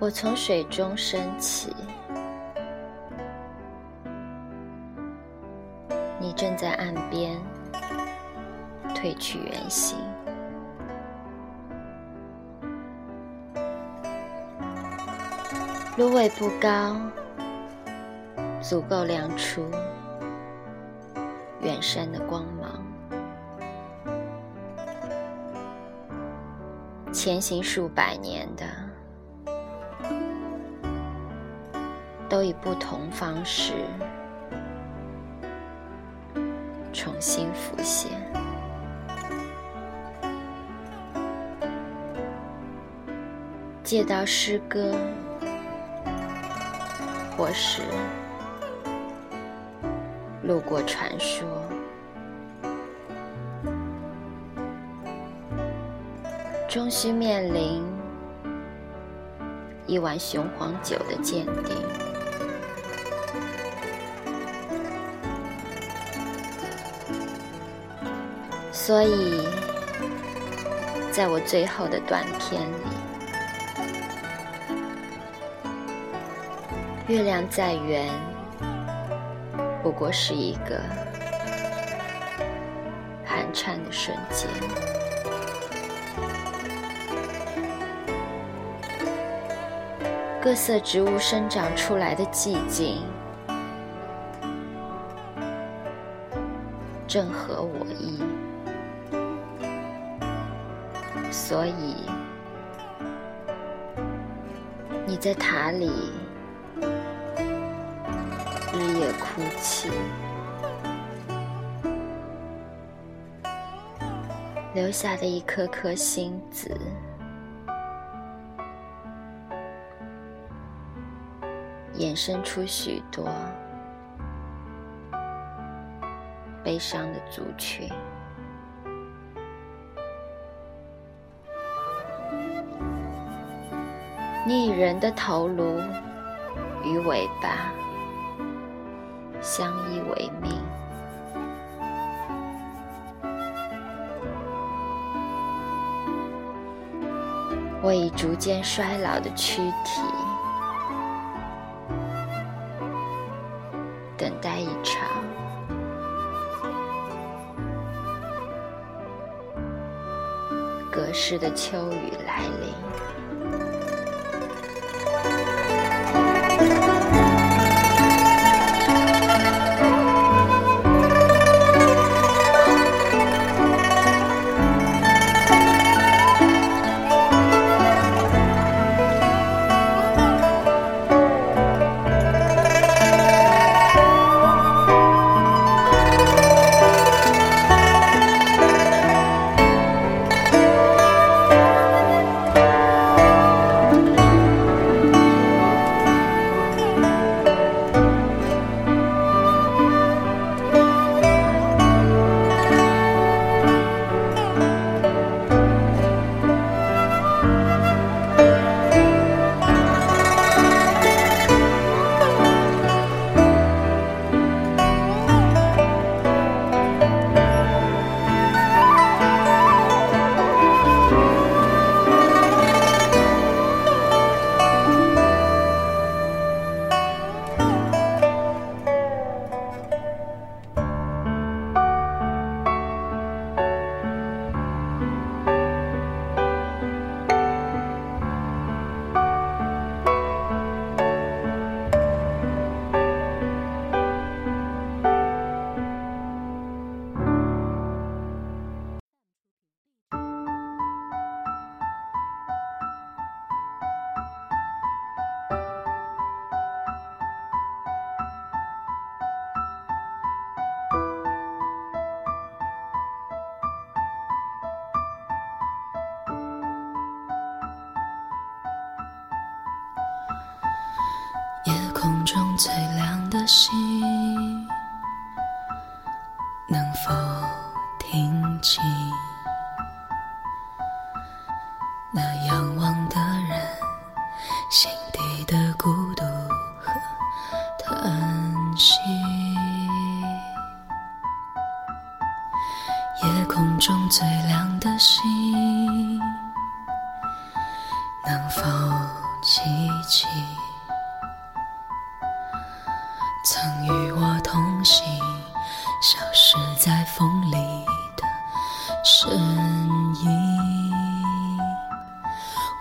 我从水中升起，你正在岸边褪去原形。芦苇不高，足够亮出远山的光芒。前行数百年的，都以不同方式重新浮现。借到诗歌。或是路过传说，终须面临一碗雄黄酒的鉴定。所以，在我最后的短片里。月亮再圆，不过是一个寒颤的瞬间。各色植物生长出来的寂静，正合我意。所以，你在塔里。日夜哭泣，留下的一颗颗星子，衍生出许多悲伤的族群。你以人的头颅与尾巴。相依为命，我以逐渐衰老的躯体，等待一场隔世的秋雨来临。的星，能否听清那仰望的人心底的孤独和叹息？夜空中最亮的星，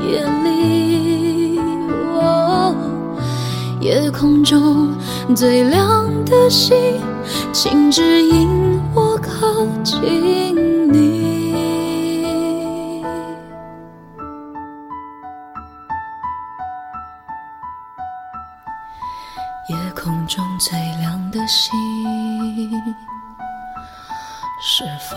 夜里，哦，夜空中最亮的星，请指引我靠近你。夜空中最亮的星。是否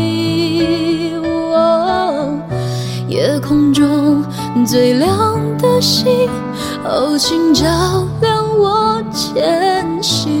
夜空中最亮的星，哦，请照亮我前行。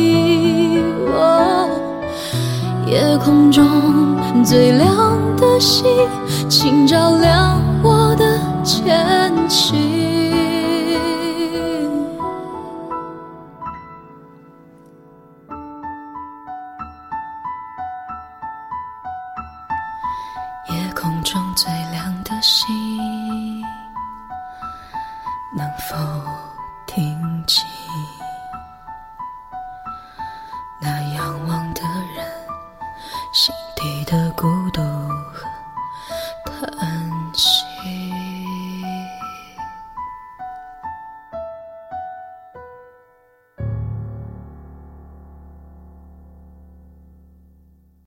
夜空中最亮的星，请照亮我的前行。夜空中最亮的星，能否听清？那仰望？